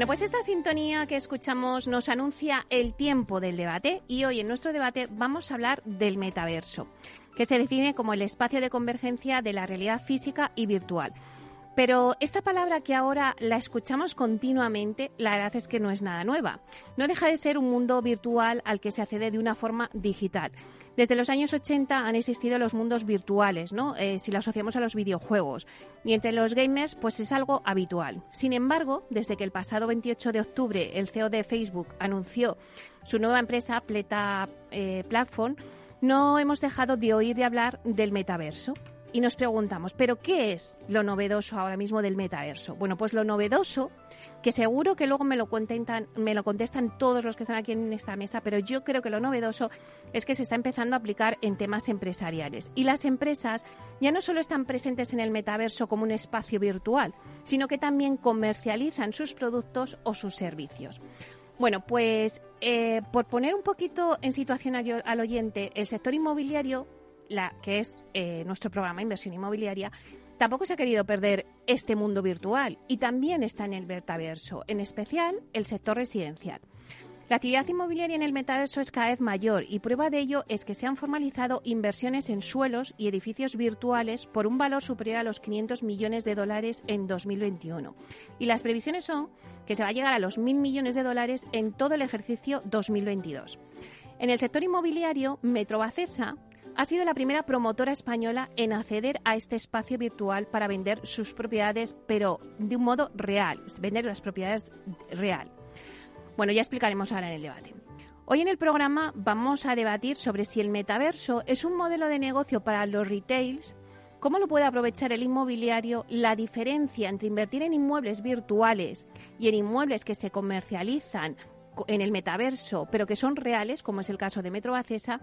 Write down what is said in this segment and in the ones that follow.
Bueno, pues esta sintonía que escuchamos nos anuncia el tiempo del debate y hoy en nuestro debate vamos a hablar del metaverso, que se define como el espacio de convergencia de la realidad física y virtual. Pero esta palabra que ahora la escuchamos continuamente, la verdad es que no es nada nueva. No deja de ser un mundo virtual al que se accede de una forma digital. Desde los años 80 han existido los mundos virtuales, ¿no? Eh, si lo asociamos a los videojuegos. Y entre los gamers, pues es algo habitual. Sin embargo, desde que el pasado 28 de octubre el CEO de Facebook anunció su nueva empresa, Pleta eh, Platform, no hemos dejado de oír de hablar del metaverso y nos preguntamos, ¿pero qué es lo novedoso ahora mismo del metaverso? Bueno, pues lo novedoso, que seguro que luego me lo, me lo contestan todos los que están aquí en esta mesa, pero yo creo que lo novedoso es que se está empezando a aplicar en temas empresariales. Y las empresas ya no solo están presentes en el metaverso como un espacio virtual, sino que también comercializan sus productos o sus servicios. Bueno, pues eh, por poner un poquito en situación al oyente, el sector inmobiliario la, que es eh, nuestro programa Inversión Inmobiliaria, tampoco se ha querido perder este mundo virtual y también está en el metaverso, en especial el sector residencial. La actividad inmobiliaria en el metaverso es cada vez mayor y prueba de ello es que se han formalizado inversiones en suelos y edificios virtuales por un valor superior a los 500 millones de dólares en 2021. Y las previsiones son que se va a llegar a los 1.000 millones de dólares en todo el ejercicio 2022. En el sector inmobiliario, Metrobacesa ha sido la primera promotora española en acceder a este espacio virtual para vender sus propiedades, pero de un modo real, vender las propiedades real. Bueno, ya explicaremos ahora en el debate. Hoy en el programa vamos a debatir sobre si el metaverso es un modelo de negocio para los retails, cómo lo puede aprovechar el inmobiliario, la diferencia entre invertir en inmuebles virtuales y en inmuebles que se comercializan en el metaverso, pero que son reales, como es el caso de Metro Bacesa,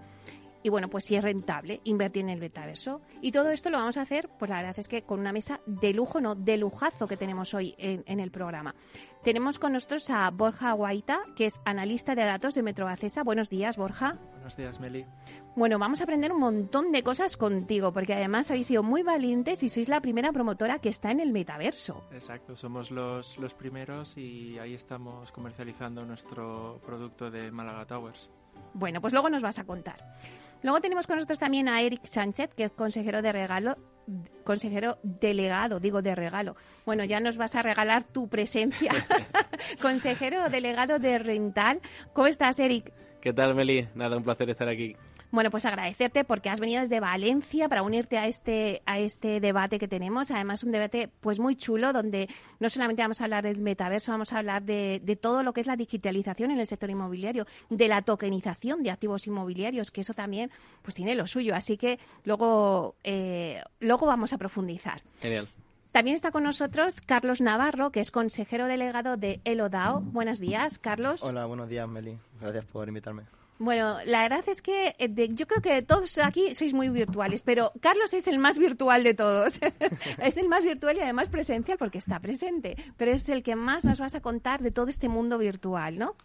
y bueno, pues si es rentable invertir en el metaverso. Y todo esto lo vamos a hacer, pues la verdad es que con una mesa de lujo, no, de lujazo que tenemos hoy en, el programa. Tenemos con nosotros a Borja Guaita, que es analista de datos de Metrobacesa. Buenos días, Borja. Buenos días, Meli. Bueno, vamos a aprender un montón de cosas contigo, porque además habéis sido muy valientes y sois la primera promotora que está en el metaverso. Exacto, somos los, los primeros y ahí estamos comercializando nuestro producto de Málaga Towers. Bueno, pues luego nos vas a contar. Luego tenemos con nosotros también a Eric Sánchez, que es consejero de regalo, consejero delegado, digo de regalo. Bueno, ya nos vas a regalar tu presencia. consejero delegado de Rental. ¿Cómo estás, Eric? ¿Qué tal, Meli? Nada, un placer estar aquí. Bueno, pues agradecerte porque has venido desde Valencia para unirte a este, a este debate que tenemos. Además, un debate pues muy chulo donde no solamente vamos a hablar del metaverso, vamos a hablar de, de todo lo que es la digitalización en el sector inmobiliario, de la tokenización de activos inmobiliarios, que eso también pues tiene lo suyo. Así que luego, eh, luego vamos a profundizar. Genial. También está con nosotros Carlos Navarro, que es consejero delegado de Elodao. Buenos días, Carlos. Hola, buenos días, Meli. Gracias por invitarme. Bueno, la verdad es que eh, yo creo que todos aquí sois muy virtuales, pero Carlos es el más virtual de todos. es el más virtual y además presencial porque está presente, pero es el que más nos vas a contar de todo este mundo virtual, ¿no?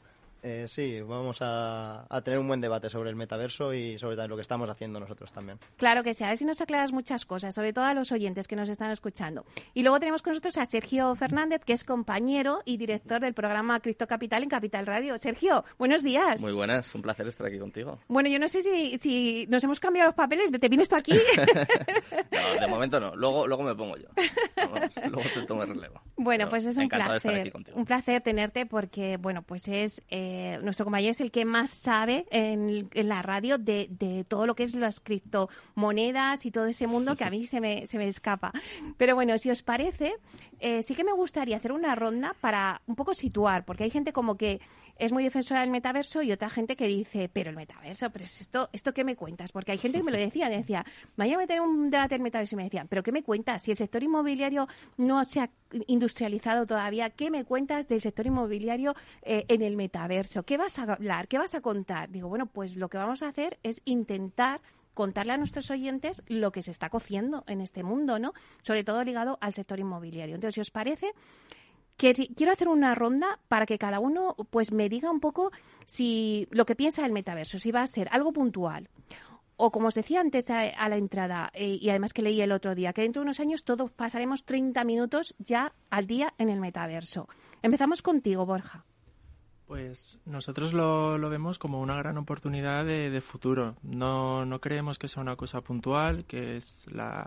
Eh, sí, vamos a, tener un buen debate sobre el metaverso y sobre lo que estamos haciendo nosotros también. Claro que sí, a ver si nos aclaras muchas cosas, sobre todo a los oyentes que nos están escuchando. Y luego tenemos con nosotros a Sergio Fernández, que es compañero y director del programa Cristo Capital en Capital Radio. Sergio, buenos días. Muy buenas, un placer estar aquí contigo. Bueno, yo no sé si, si nos hemos cambiado los papeles, ¿te vienes tú aquí? no, de momento no, luego, luego me pongo yo. Luego, te tomo relevo. Bueno, pues es un placer, un placer tenerte porque, bueno, pues es... Eh, eh, nuestro compañero es el que más sabe en, la radio de, todo lo que es las criptomonedas y todo ese mundo que a mí se me, se me escapa. Pero bueno, si os parece, eh, sí que me gustaría hacer una ronda para un poco situar, porque hay gente como que es muy defensora del metaverso y otra gente que dice, pero el metaverso, pero es esto, ¿esto qué me cuentas? Porque hay gente que me lo decía, decía, vaya a meter un debate del metaverso y me decían, pero ¿qué me cuentas? Si el sector inmobiliario no se ha industrializado todavía. ¿Qué me cuentas del sector inmobiliario eh, en el metaverso? ¿Qué vas a hablar? ¿Qué vas a contar? Digo, bueno, pues lo que vamos a hacer es intentar contarle a nuestros oyentes lo que se está cociendo en este mundo, ¿no? Sobre todo ligado al sector inmobiliario. Entonces, si os parece, quiero hacer una ronda para que cada uno pues me diga un poco si lo que piensa del metaverso, si va a ser algo puntual o como os decía antes a, la entrada, eh, y además que leí el otro día, que dentro de unos años todos pasaremos 30 minutos ya al día en el metaverso. Empezamos contigo, Borja. Pues nosotros lo, vemos como una gran oportunidad de, futuro. No, creemos que sea una cosa puntual, que es la,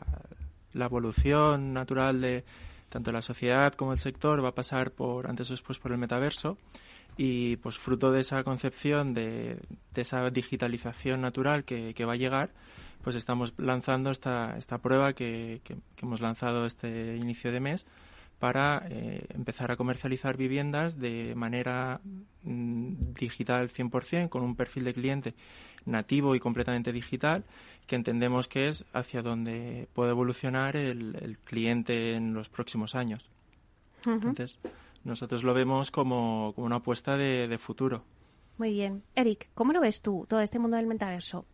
evolución natural de, tanto la sociedad como el sector va a pasar por antes o después por el metaverso y pues fruto de esa concepción de, esa digitalización natural que, va a llegar pues estamos lanzando esta, esta prueba que, hemos lanzado este inicio de mes para eh, empezar a comercializar viviendas de manera mm, digital 100% con un perfil de cliente nativo y completamente digital que entendemos que es hacia donde puede evolucionar el, cliente en los próximos años. Entonces, nosotros lo vemos como, una apuesta de, futuro. Muy bien. Eric, ¿cómo lo ves tú, todo este mundo del metaverso?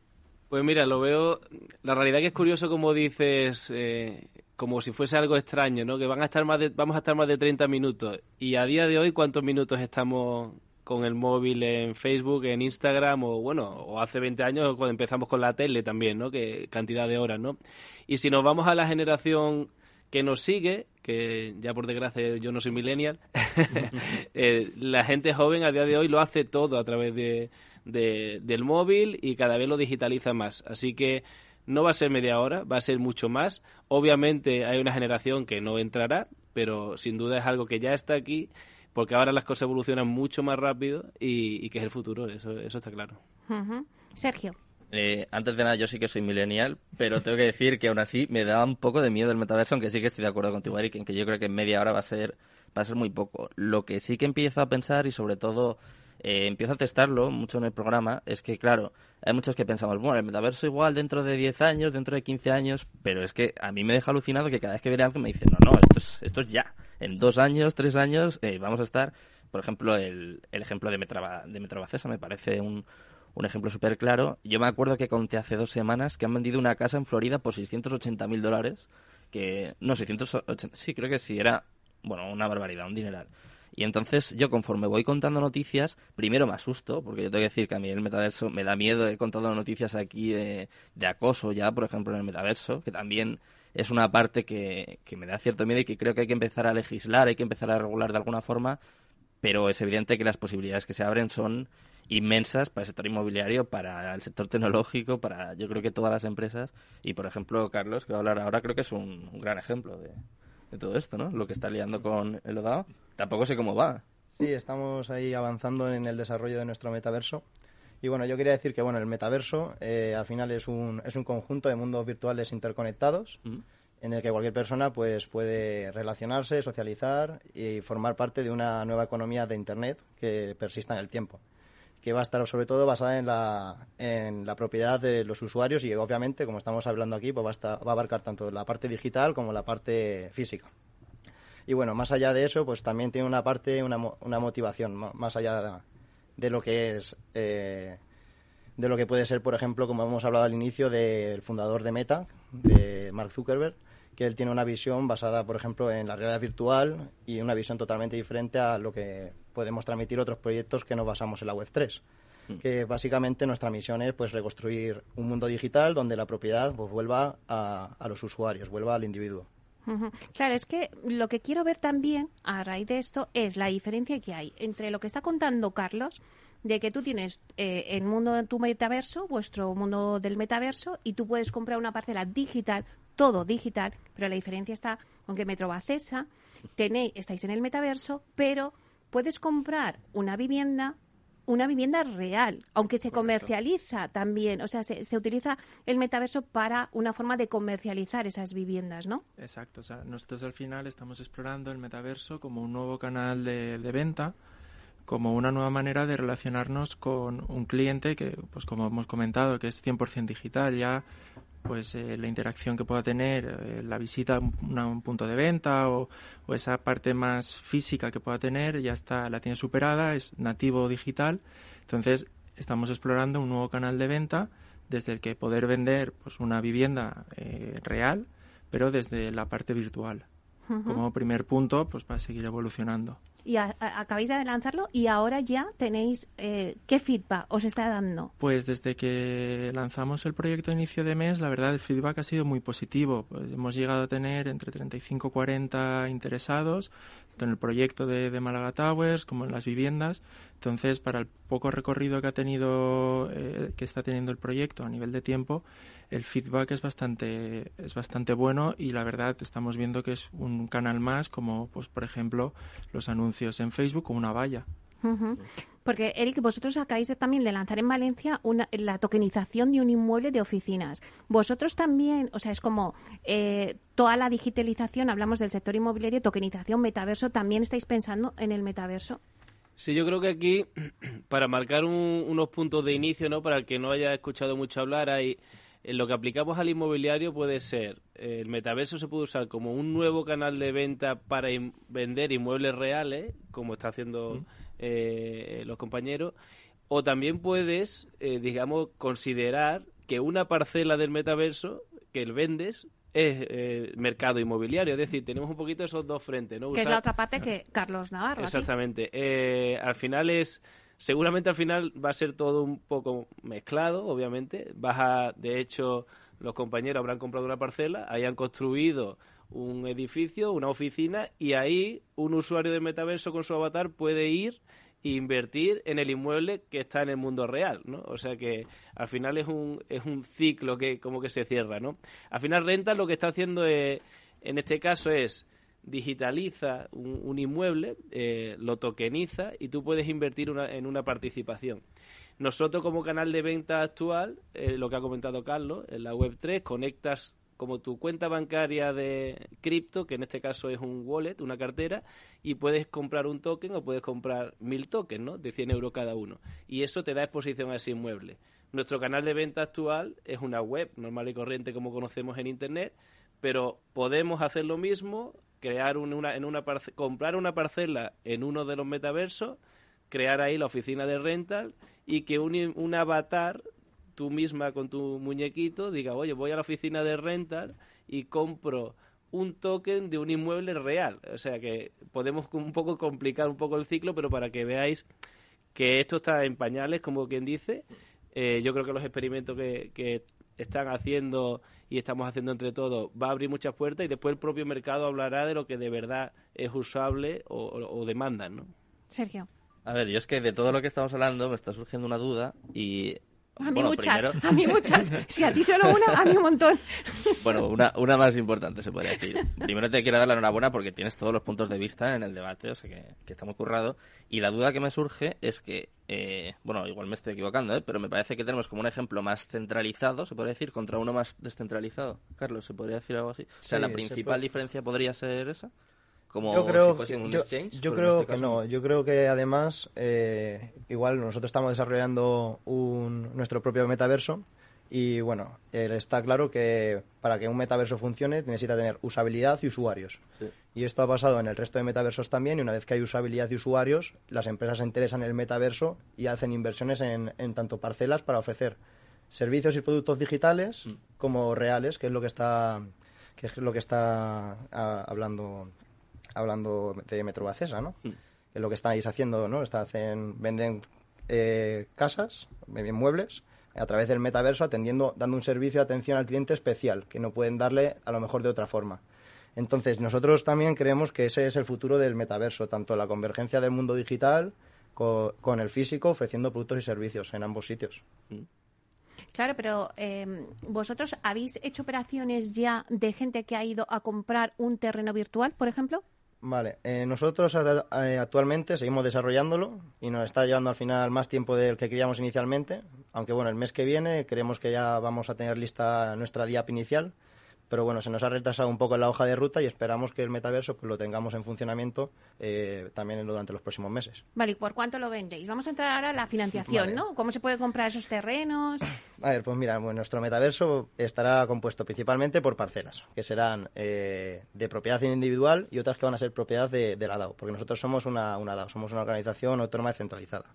Pues mira, lo veo. La realidad que es curioso, como dices, eh, como si fuese algo extraño, ¿no? Que van a estar más de, vamos a estar más de 30 minutos. Y a día de hoy, ¿cuántos minutos estamos con el móvil en Facebook, en Instagram o bueno, o hace 20 años cuando empezamos con la tele también, ¿no? Que cantidad de horas, ¿no? Y si nos vamos a la generación que nos sigue, que ya por desgracia yo no soy millennial, eh, la gente joven a día de hoy lo hace todo a través de, del móvil y cada vez lo digitaliza más. Así que no va a ser media hora, va a ser mucho más. Obviamente hay una generación que no entrará, pero sin duda es algo que ya está aquí porque ahora las cosas evolucionan mucho más rápido y, que es el futuro, eso, eso está claro. Sergio. Eh, antes de nada, yo sí que soy millennial, pero tengo que decir que aún así me da un poco de miedo el metaverso, aunque sí que estoy de acuerdo contigo, Eric, en que yo creo que en media hora va a ser, va a ser muy poco. Lo que sí que empiezo a pensar y sobre todo eh, empiezo a testarlo mucho en el programa es que, claro, hay muchos que pensamos, bueno, el metaverso igual dentro de 10 años, dentro de 15 años, pero es que a mí me deja alucinado que cada vez que viene alguien me dice, no, no, esto es, esto es ya. En dos años, tres años, eh, vamos a estar, por ejemplo, el, el ejemplo de, Metraba, de Metrobacesa me parece un, un ejemplo súper claro. Yo me acuerdo que conté hace dos semanas que han vendido una casa en Florida por 680 mil dólares, que, no, 680, sí, creo que sí, era, bueno, una barbaridad, un dineral. Y entonces yo conforme voy contando noticias, primero me asusto, porque yo tengo que decir que a mí el metaverso me da miedo, he contado noticias aquí de, acoso ya, por ejemplo, en el metaverso, que también es una parte que, que me da cierto miedo y que creo que hay que empezar a legislar, hay que empezar a regular de alguna forma, pero es evidente que las posibilidades que se abren son inmensas para el sector inmobiliario, para el sector tecnológico, para yo creo que todas las empresas. Y por ejemplo, Carlos, que va a hablar ahora, creo que es un gran ejemplo de, de todo esto, ¿no? Lo que está liando con el ODAO. Tampoco sé cómo va. Sí, estamos ahí avanzando en el desarrollo de nuestro metaverso. Y bueno, yo quería decir que bueno, el metaverso eh, al final es un, es un conjunto de mundos virtuales interconectados en el que cualquier persona pues puede relacionarse, socializar y formar parte de una nueva economía de Internet que persista en el tiempo que va a estar sobre todo basada en la, en la propiedad de los usuarios y obviamente, como estamos hablando aquí, pues va, a va a abarcar tanto la parte digital como la parte física. Y bueno, más allá de eso, pues también tiene una parte, una, una motivación, más allá de, lo que es, eh, de lo que puede ser, por ejemplo, como hemos hablado al inicio, del fundador de Meta, de Mark Zuckerberg, que él tiene una visión basada, por ejemplo, en la realidad virtual y una visión totalmente diferente a lo que podemos transmitir otros proyectos que nos basamos en la Web3 mm. que básicamente nuestra misión es pues reconstruir un mundo digital donde la propiedad pues vuelva a, los usuarios, vuelva al individuo. Claro, es que lo que quiero ver también a raíz de esto es la diferencia que hay entre lo que está contando Carlos, de que tú tienes eh, el mundo de tu metaverso, vuestro mundo del metaverso, y tú puedes comprar una parcela digital, todo digital, pero la diferencia está con que Metrobacesa tenéis, estáis en el metaverso, pero puedes comprar una vivienda una vivienda real, aunque se comercializa también, o sea, se, utiliza el metaverso para una forma de comercializar esas viviendas, ¿no? Exacto, o sea, nosotros al final estamos explorando el metaverso como un nuevo canal de, de venta, como una nueva manera de relacionarnos con un cliente que, pues como hemos comentado, que es 100% digital, ya pues eh, la interacción que pueda tener, eh, la visita a un, a un punto de venta o, o, esa parte más física que pueda tener, ya está, la tiene superada, es nativo digital. Entonces, estamos explorando un nuevo canal de venta desde el que poder vender pues una vivienda eh, real, pero desde la parte virtual. Uh -huh. Como primer punto, pues para seguir evolucionando y a, a, acabáis de lanzarlo y ahora ya tenéis eh, qué feedback os está dando. Pues desde que lanzamos el proyecto a inicio de mes, la verdad el feedback ha sido muy positivo. Pues hemos llegado a tener entre 35 y 40 interesados tanto en el proyecto de, de, Málaga Towers como en las viviendas. Entonces, para el poco recorrido que ha tenido, eh, que está teniendo el proyecto a nivel de tiempo, el feedback es bastante, es bastante bueno y la verdad estamos viendo que es un canal más como, pues, por ejemplo, los anuncios en Facebook o una valla. Uh -huh. Porque, Eric, vosotros acabáis de, también de lanzar en Valencia una, la tokenización de un inmueble de oficinas. Vosotros también, o sea, es como eh, toda la digitalización, hablamos del sector inmobiliario, tokenización, metaverso, ¿también estáis pensando en el metaverso? Sí, yo creo que aquí, para marcar un, unos puntos de inicio, ¿no? Para el que no haya escuchado mucho hablar, hay lo que aplicamos al inmobiliario puede ser, eh, el metaverso se puede usar como un nuevo canal de venta para in vender inmuebles reales, como está haciendo mm. eh, los compañeros, o también puedes, eh, digamos, considerar que una parcela del metaverso que el vendes es eh, mercado inmobiliario. Es decir, tenemos un poquito esos dos frentes. ¿no? Que Usar... es la otra parte que Carlos Navarro. Exactamente. Eh, al final es seguramente al final va a ser todo un poco mezclado, obviamente. Vas a, de hecho, los compañeros habrán comprado una parcela, hayan construido un edificio, una oficina, y ahí un usuario de metaverso con su avatar puede ir e invertir en el inmueble que está en el mundo real, ¿no? O sea que al final es un, es un ciclo que como que se cierra, ¿no? Al final Renta lo que está haciendo es, en este caso es digitaliza un, inmueble, eh, lo tokeniza y tú puedes invertir una, en una participación. Nosotros como canal de venta actual, eh, lo que ha comentado Carlos, en la web 3 conectas como tu cuenta bancaria de cripto, que en este caso es un wallet, una cartera, y puedes comprar un token o puedes comprar mil tokens, ¿no? De 100 euros cada uno. Y eso te da exposición a ese inmueble. Nuestro canal de venta actual es una web normal y corriente como conocemos en Internet, pero podemos hacer lo mismo crear un, una, en una comprar una parcela en uno de los metaversos, crear ahí la oficina de rental y que un, un avatar, tú misma con tu muñequito, diga, oye, voy a la oficina de rental y compro un token de un inmueble real. O sea que podemos un poco complicar un poco el ciclo, pero para que veáis que esto está en pañales, como quien dice, eh, yo creo que los experimentos que, que están haciendo y estamos haciendo entre todos va a abrir muchas puertas y después el propio mercado hablará de lo que de verdad es usable o, o, o demandan, ¿no? Sergio. A ver, yo es que de todo lo que estamos hablando me está surgiendo una duda y a mí bueno, muchas, primero... a mí muchas. Si a ti solo una, a mí un montón. Bueno, una, una más importante se podría decir. Primero te quiero dar la enhorabuena porque tienes todos los puntos de vista en el debate, o sea que, que está muy currado. Y la duda que me surge es que, eh, bueno, igual me estoy equivocando, ¿eh? pero me parece que tenemos como un ejemplo más centralizado, se podría decir, contra uno más descentralizado. Carlos, ¿se podría decir algo así? O sea, Sí, la principal puede. diferencia podría ser esa. Como yo creo si fuese que, un yo, exchange. yo en creo este que no. Yo creo que además, eh, igual nosotros estamos desarrollando un, nuestro propio metaverso y bueno, eh, está claro que para que un metaverso funcione necesita tener usabilidad y usuarios. Sí. Y esto ha pasado en el resto de metaversos también y una vez que hay usabilidad y usuarios, las empresas se interesan en el metaverso y hacen inversiones en, en tanto parcelas para ofrecer servicios y productos digitales Mm. como reales, que es lo que está que es lo que está ah, hablando hablando de Metrobacesa, ¿no? Mm. Lo que estáis haciendo, ¿no? Está, hacen, venden eh, casas, venden muebles a través del metaverso atendiendo, dando un servicio de atención al cliente especial que no pueden darle a lo mejor de otra forma. Entonces, nosotros también creemos que ese es el futuro del metaverso, tanto la convergencia del mundo digital co- con el físico, ofreciendo productos y servicios en ambos sitios. Claro, pero eh, vosotros habéis hecho operaciones ya de gente que ha ido a comprar un terreno virtual, por ejemplo. Vale, eh, nosotros eh, actualmente seguimos desarrollándolo y nos está llevando al final más tiempo del que queríamos inicialmente, aunque bueno, el mes que viene creemos que ya vamos a tener lista nuestra DIAP inicial, pero bueno, se nos ha retrasado un poco la hoja de ruta y esperamos que el metaverso pues, lo tengamos en funcionamiento eh, también durante los próximos meses. Vale, ¿y por cuánto lo vendéis? Vamos a entrar ahora a la financiación, ¿no? ¿Cómo se puede comprar esos terrenos? A ver, pues mira, nuestro metaverso estará compuesto principalmente por parcelas, que serán eh, de propiedad individual y otras que van a ser propiedad de, la DAO, porque nosotros somos una, una DAO, somos una organización autónoma descentralizada.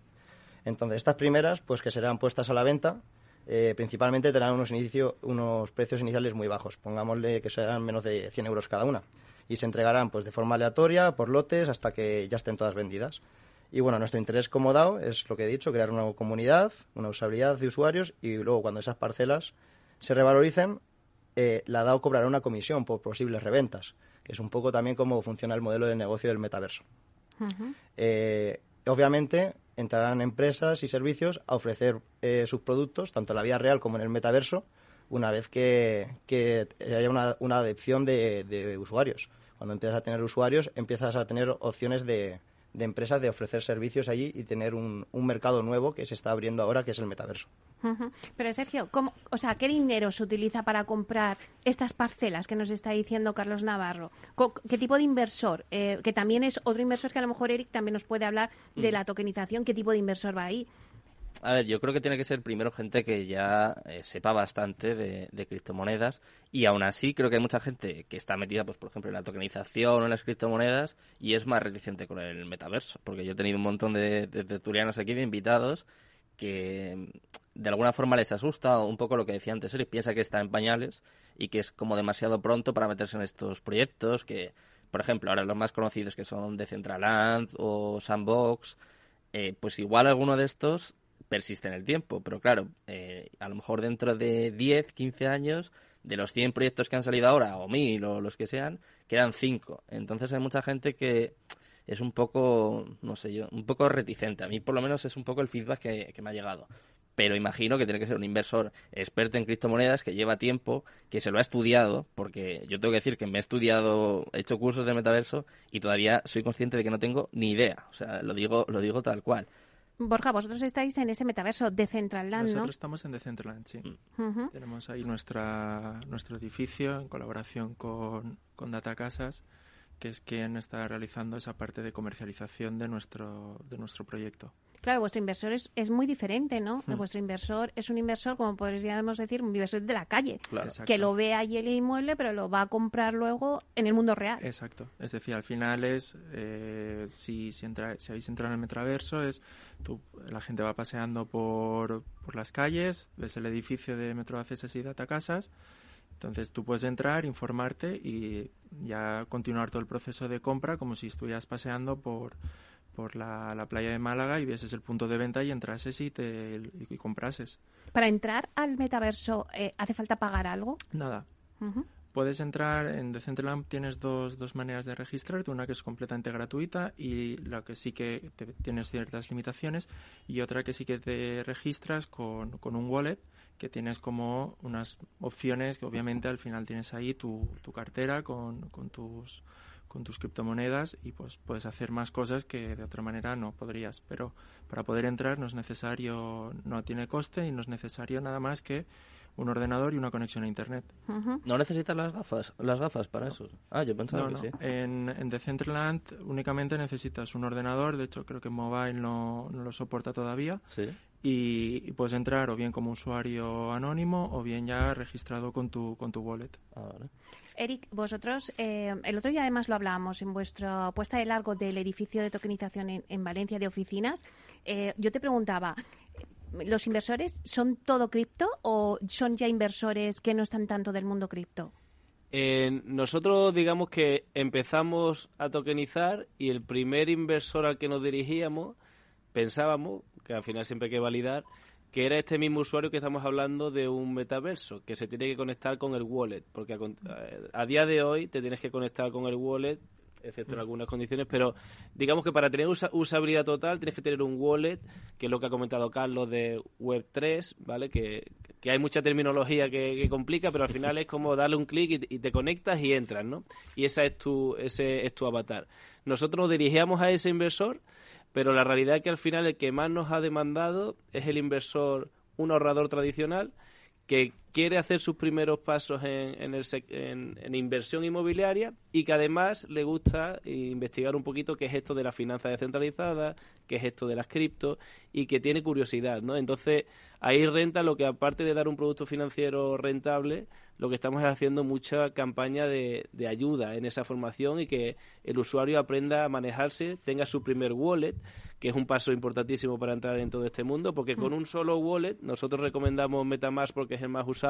Entonces, estas primeras, pues que serán puestas a la venta, eh, principalmente tendrán unos, inicio, unos precios iniciales muy bajos, pongámosle que serán menos de 100 euros cada una, y se entregarán pues de forma aleatoria, por lotes, hasta que ya estén todas vendidas. Y bueno, nuestro interés como DAO es lo que he dicho, crear una comunidad, una usabilidad de usuarios y luego cuando esas parcelas se revaloricen, eh, la DAO cobrará una comisión por posibles reventas, que es un poco también cómo funciona el modelo de negocio del metaverso. Eh, obviamente, entrarán empresas y servicios a ofrecer eh, sus productos, tanto en la vida real como en el metaverso, una vez que, haya una, una adopción de, usuarios. Cuando empiezas a tener usuarios, empiezas a tener opciones de, de empresas de ofrecer servicios allí y tener un, un, mercado nuevo que se está abriendo ahora, que es el metaverso. Pero Sergio, ¿cómo, o sea, ¿qué dinero se utiliza para comprar estas parcelas que nos está diciendo Carlos Navarro? ¿Qué tipo de inversor? Eh, que también es otro inversor que a lo mejor Eric también nos puede hablar de mm. la tokenización. ¿Qué tipo de inversor va ahí? A ver, yo creo que tiene que ser primero gente que ya eh, sepa bastante de, criptomonedas y aún así creo que hay mucha gente que está metida, pues por ejemplo, en la tokenización o en las criptomonedas y es más reticente con el metaverso, porque yo he tenido un montón de, de tertulianos aquí, de invitados, que de alguna forma les asusta un poco lo que decía antes Eric, piensa que está en pañales y que es como demasiado pronto para meterse en estos proyectos que, por ejemplo, ahora los más conocidos que son Decentraland o Sandbox, eh, pues igual alguno de estos persiste en el tiempo, pero claro, eh, a lo mejor dentro de 10, 15 años, de los 100 proyectos que han salido ahora, o 1000 o los que sean, quedan 5. Entonces hay mucha gente que es un poco, no sé yo, un poco reticente. A mí por lo menos es un poco el feedback que, me ha llegado pero imagino que tiene que ser un inversor experto en criptomonedas que lleva tiempo, que se lo ha estudiado, porque yo tengo que decir que me he estudiado, he hecho cursos de metaverso y todavía soy consciente de que no tengo ni idea, o sea, lo digo, lo digo tal cual. Borja, vosotros estáis en ese metaverso Decentraland, ¿no? Nosotros estamos en Decentraland, sí. Mm. Tenemos ahí nuestra, nuestro edificio en colaboración con, con Data Casas que es quien está realizando esa parte de comercialización de nuestro, de nuestro proyecto. Claro, vuestro inversor es, es muy diferente, ¿no? Hmm. Vuestro inversor es un inversor, como podríamos decir, un inversor de la calle, que lo ve allí el inmueble, pero lo va a comprar luego en el mundo real. Exacto. Es decir, al final es, eh, si, si, entra, si habéis entrado en el metaverso, es tú, la gente va paseando por, por las calles, ves el edificio de Metro Accesos y Data Casas, entonces tú puedes entrar, informarte y ya continuar todo el proceso de compra como si estuvieras paseando por, por la, playa de Málaga y vieses el punto de venta y entrases y, te, y, comprases. Para entrar al metaverso, eh, ¿hace falta pagar algo? Nada. Puedes entrar en Decentraland, tienes dos, dos maneras de registrarte, una que es completamente gratuita y la que sí que tienes ciertas limitaciones y otra que sí que te registras con, con un wallet que tienes como unas opciones que obviamente al final tienes ahí tu, tu cartera con, con, tus con tus criptomonedas y pues puedes hacer más cosas que de otra manera no podrías pero para poder entrar no es necesario no tiene coste y no es necesario nada más que un ordenador y una conexión a internet. ¿No necesitas las gafas las gafas para eso? Ah, yo pensaba que sí. En, en Decentraland únicamente necesitas un ordenador, de hecho creo que mobile no, no lo soporta todavía. Sí y, puedes entrar o bien como usuario anónimo o bien ya registrado con tu, con tu wallet. Ah, Eric, vosotros, eh, el otro día además lo hablábamos en vuestra puesta de largo del edificio de tokenización en, Valencia de oficinas. Eh, yo te preguntaba, ¿los inversores son todo cripto o son ya inversores que no están tanto del mundo cripto? Eh, nosotros digamos que empezamos a tokenizar y el primer inversor al que nos dirigíamos pensábamos que al final siempre hay que validar, que era este mismo usuario que estamos hablando de un metaverso, que se tiene que conectar con el wallet, porque a, día de hoy te tienes que conectar con el wallet, excepto en mm. algunas condiciones, pero digamos que para tener usabilidad total tienes que tener un wallet, que es lo que ha comentado Carlos de Web3, ¿vale? Que, hay mucha terminología que, complica, pero al final es como darle un clic y, y, te conectas y entras, ¿no? Y esa es tu, ese es tu avatar. Nosotros nos dirigíamos a ese inversor pero la realidad es que al final el que más nos ha demandado es el inversor, un ahorrador tradicional, que quiere hacer sus primeros pasos en, en, inversión inmobiliaria y que además le gusta investigar un poquito qué es esto de la finanza descentralizada, qué es esto de las cripto y que tiene curiosidad, ¿no? Entonces, ahí renta lo que aparte de dar un producto financiero rentable, lo que estamos haciendo mucha campaña de, de ayuda en esa formación y que el usuario aprenda a manejarse, tenga su primer wallet, que es un paso importantísimo para entrar en todo este mundo, porque con mm. un solo wallet, nosotros recomendamos MetaMask porque es el más usado,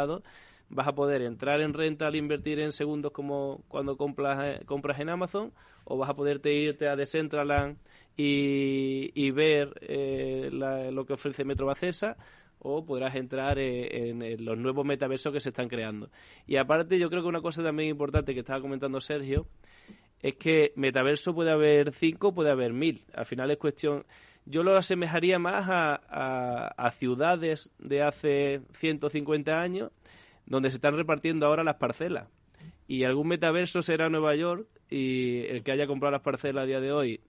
vas a poder entrar en renta al invertir en segundos como cuando compras, eh, compras en Amazon, o vas a poderte irte a Decentraland y, y ver eh, lo que ofrece Metro Bacesa, o podrás entrar eh, en, los nuevos metaversos que se están creando. Y aparte, yo creo que una cosa también importante que estaba comentando Sergio es que metaverso puede haber cinco, puede haber mil. Al final es cuestión. Yo lo asemejaría más a, a, ciudades de hace 150 años donde se están repartiendo ahora las parcelas. Y algún metaverso será Nueva York y el que haya comprado las parcelas a día de hoy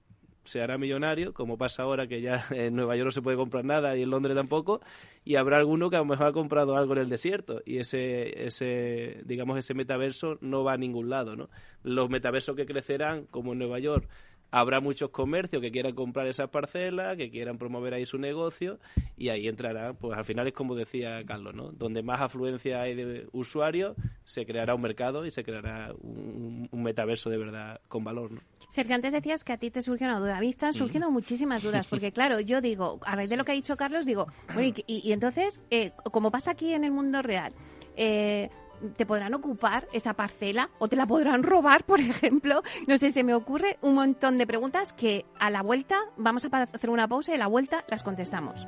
se hará millonario, como pasa ahora que ya en Nueva York no se puede comprar nada y en Londres tampoco, y habrá alguno que a lo mejor ha comprado algo en el desierto y ese, ese digamos, ese metaverso no va a ningún lado, ¿no? Los metaversos que crecerán, como en Nueva York, habrá muchos comercios que quieran comprar esas parcelas, que quieran promover ahí su negocio y ahí entrará, pues al final es como decía Carlos, ¿no? Donde más afluencia hay de usuarios, se creará un mercado y se creará un, metaverso de verdad con valor, ¿no? Sergio, antes decías que a ti te surgió una duda. A mí están surgiendo muchísimas dudas, porque claro, yo digo, a raíz de lo que ha dicho Carlos, digo, bueno, y, entonces, eh, como pasa aquí en el mundo real, eh, te podrán ocupar esa parcela o te la podrán robar, por ejemplo. No sé, se me ocurre un montón de preguntas que a la vuelta vamos a hacer una pausa y a la vuelta las contestamos.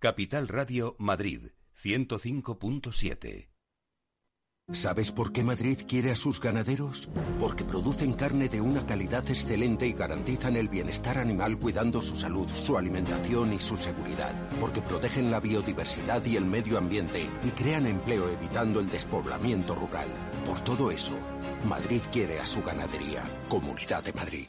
Capital Radio Madrid 105.7 ¿Sabes por qué Madrid quiere a sus ganaderos? Porque producen carne de una calidad excelente y garantizan el bienestar animal cuidando su salud, su alimentación y su seguridad. Porque protegen la biodiversidad y el medio ambiente y crean empleo evitando el despoblamiento rural. Por todo eso, Madrid quiere a su ganadería. Comunidad de Madrid.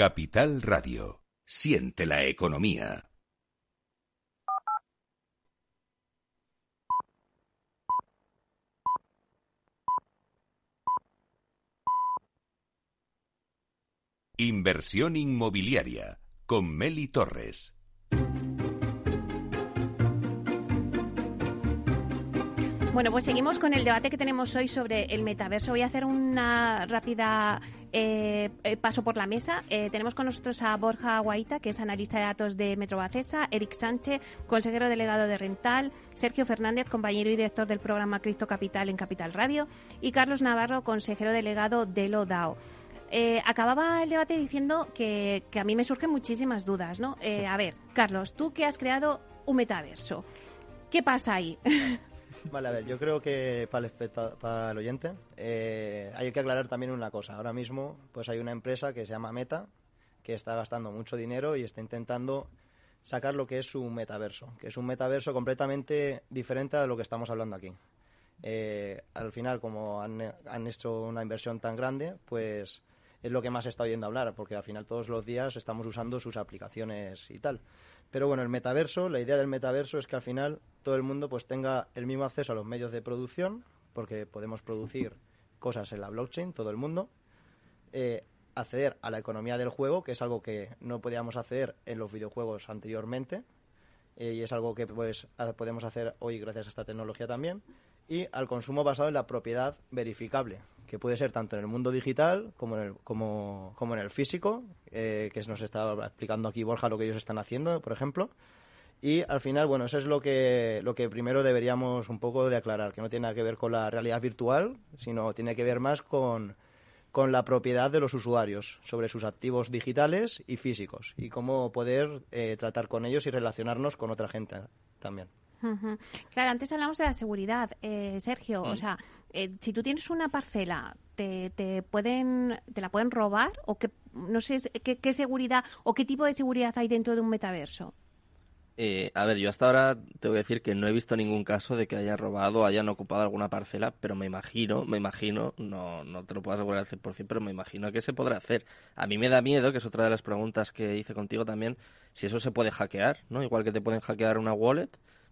Capital Radio. Siente la economía. Inversión inmobiliaria con Meli Torres. Bueno, pues seguimos con el debate que tenemos hoy sobre el metaverso. Voy a hacer una rápida eh, eh, paso por la mesa. Eh, tenemos con nosotros a Borja Guaita, que es analista de datos de Metrobacesa, Eric Sánchez, consejero delegado de Rental, Sergio Fernández, compañero y director del programa Cristo Capital en Capital Radio, y Carlos Navarro, consejero delegado de Lodao. acababa el debate diciendo que, que, a mí me surgen muchísimas dudas, ¿no? a ver, Carlos, tú que has creado un metaverso, ¿qué pasa ahí? Vale, a ver, yo creo que para el, para el oyente eh, hay que aclarar también una cosa. Ahora mismo pues hay una empresa que se llama Meta que está gastando mucho dinero y está intentando sacar lo que es su metaverso, que es un metaverso completamente diferente a lo que estamos hablando aquí. Eh, al final, como han, han, hecho una inversión tan grande, pues es lo que más está oyendo hablar, porque al final todos los días estamos usando sus aplicaciones y tal. Pero bueno, el metaverso, la idea del metaverso es que al final todo el mundo pues tenga el mismo acceso a los medios de producción, porque podemos producir cosas en la blockchain, todo el mundo, eh, acceder a la economía del juego, que es algo que no podíamos hacer en los videojuegos anteriormente, eh, y es algo que pues podemos hacer hoy gracias a esta tecnología también, y al consumo basado en la propiedad verificable, que puede ser tanto en el mundo digital como en el, como, como en el físico, eh, que nos está explicando aquí Borja lo que ellos están haciendo, por ejemplo. Y al final, bueno, eso es lo que, lo que primero deberíamos un poco de aclarar, que no tiene nada que ver con la realidad virtual, sino tiene que ver más con, con la propiedad de los usuarios sobre sus activos digitales y físicos y cómo poder eh, tratar con ellos y relacionarnos con otra gente también. Claro, antes hablamos de la seguridad, eh, Sergio. O mm. sea, eh, si tú tienes una parcela, te, te, pueden, te la pueden robar o que no sé qué, qué, seguridad o qué tipo de seguridad hay dentro de un metaverso. Eh, a ver, yo hasta ahora tengo que decir que no he visto ningún caso de que hayan robado o hayan ocupado alguna parcela, pero me imagino, me imagino, no, no te lo puedo asegurar al 100%, pero me imagino que se podrá hacer. A mí me da miedo, que es otra de las preguntas que hice contigo también, si eso se puede hackear, ¿no? Igual que te pueden hackear una wallet,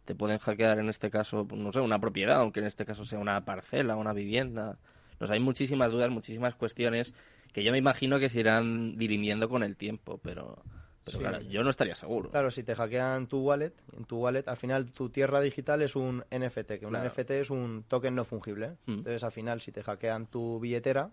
te pueden hackear en este caso, no sé, una propiedad, aunque en este caso sea una parcela, una vivienda. Nos hay muchísimas dudas, muchísimas cuestiones que yo me imagino que se irán dirimiendo con el tiempo, pero, pero claro, yo no estaría seguro. Claro, si te hackean tu wallet, en tu wallet, al final tu tierra digital es un NFT, que un NFT es un token no fungible. Mm. Entonces, al final, si te hackean tu billetera,